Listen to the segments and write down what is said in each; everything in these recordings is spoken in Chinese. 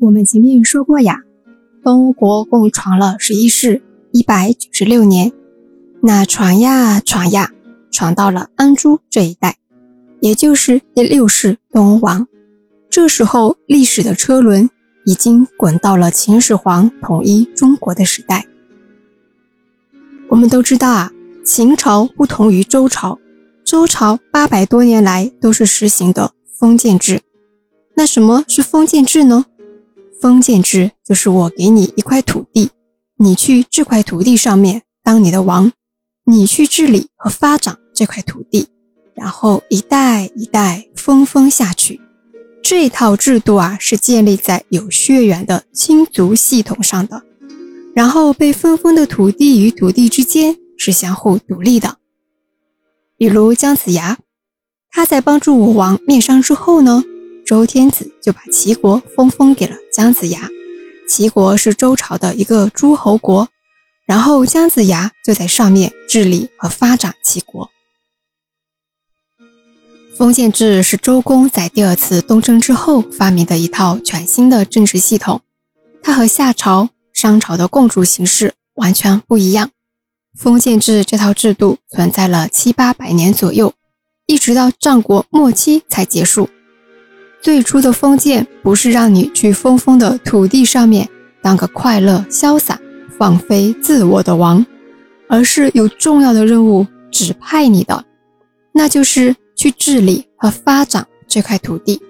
我们前面说过呀，东欧国共传了十一世，一百九十六年。那传呀传呀，传到了安珠这一代，也就是第六世东欧王。这时候，历史的车轮已经滚到了秦始皇统一中国的时代。我们都知道啊，秦朝不同于周朝，周朝八百多年来都是实行的封建制。那什么是封建制呢？封建制就是我给你一块土地，你去这块土地上面当你的王，你去治理和发展这块土地，然后一代一代分封下去。这套制度啊，是建立在有血缘的亲族系统上的，然后被分封的土地与土地之间是相互独立的。比如姜子牙，他在帮助武王灭商之后呢？周天子就把齐国封封给了姜子牙，齐国是周朝的一个诸侯国，然后姜子牙就在上面治理和发展齐国。封建制是周公在第二次东征之后发明的一套全新的政治系统，它和夏朝、商朝的共主形式完全不一样。封建制这套制度存在了七八百年左右，一直到战国末期才结束。最初的封建不是让你去封封的土地上面当个快乐潇洒、放飞自我的王，而是有重要的任务指派你的，那就是去治理和发展这块土地。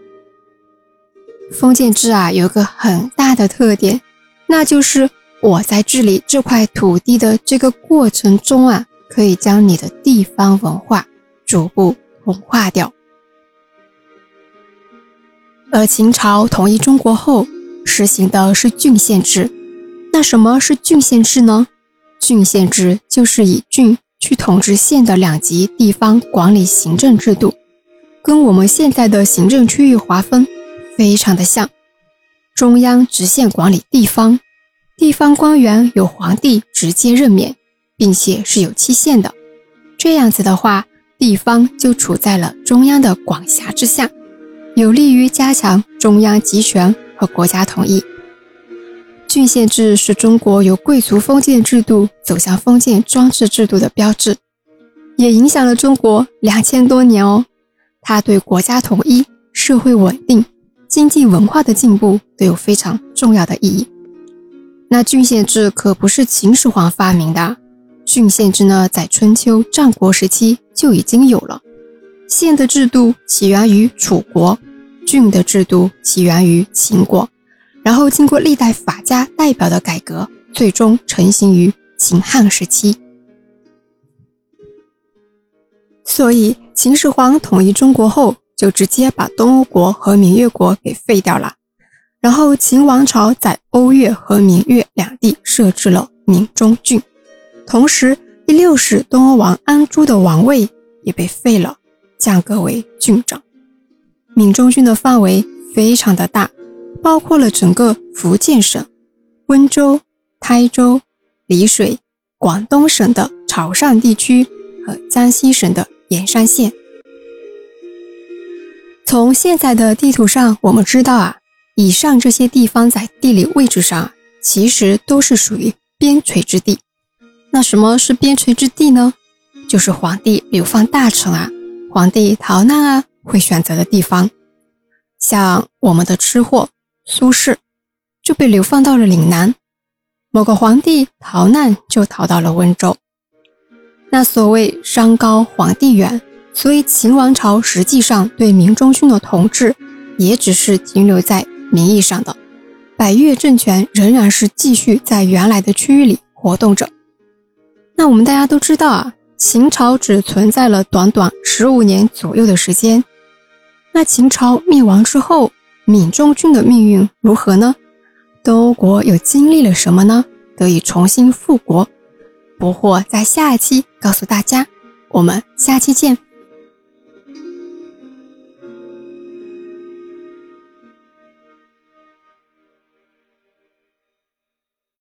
封建制啊，有个很大的特点，那就是我在治理这块土地的这个过程中啊，可以将你的地方文化逐步同化掉。而秦朝统一中国后，实行的是郡县制。那什么是郡县制呢？郡县制就是以郡去统治县的两级地方管理行政制度，跟我们现在的行政区域划分非常的像。中央直线管理地方，地方官员由皇帝直接任免，并且是有期限的。这样子的话，地方就处在了中央的管辖之下。有利于加强中央集权和国家统一。郡县制是中国由贵族封建制度走向封建专制制度的标志，也影响了中国两千多年哦。它对国家统一、社会稳定、经济文化的进步都有非常重要的意义。那郡县制可不是秦始皇发明的，郡县制呢，在春秋战国时期就已经有了。县的制度起源于楚国，郡的制度起源于秦国，然后经过历代法家代表的改革，最终成型于秦汉时期。所以，秦始皇统一中国后，就直接把东欧国和明越国给废掉了，然后秦王朝在欧越和明越两地设置了明中郡，同时第六世东欧王安珠的王位也被废了。降格为郡长，闽中郡的范围非常的大，包括了整个福建省、温州、台州、丽水、广东省的潮汕地区和江西省的盐山县。从现在的地图上，我们知道啊，以上这些地方在地理位置上其实都是属于边陲之地。那什么是边陲之地呢？就是皇帝流放大臣啊。皇帝逃难啊，会选择的地方，像我们的吃货苏轼就被流放到了岭南。某个皇帝逃难就逃到了温州。那所谓山高皇帝远，所以秦王朝实际上对明中郡的统治也只是停留在名义上的，百越政权仍然是继续在原来的区域里活动着。那我们大家都知道啊。秦朝只存在了短短十五年左右的时间，那秦朝灭亡之后，闽中郡的命运如何呢？东欧国又经历了什么呢？得以重新复国？不惑在下一期告诉大家，我们下期见。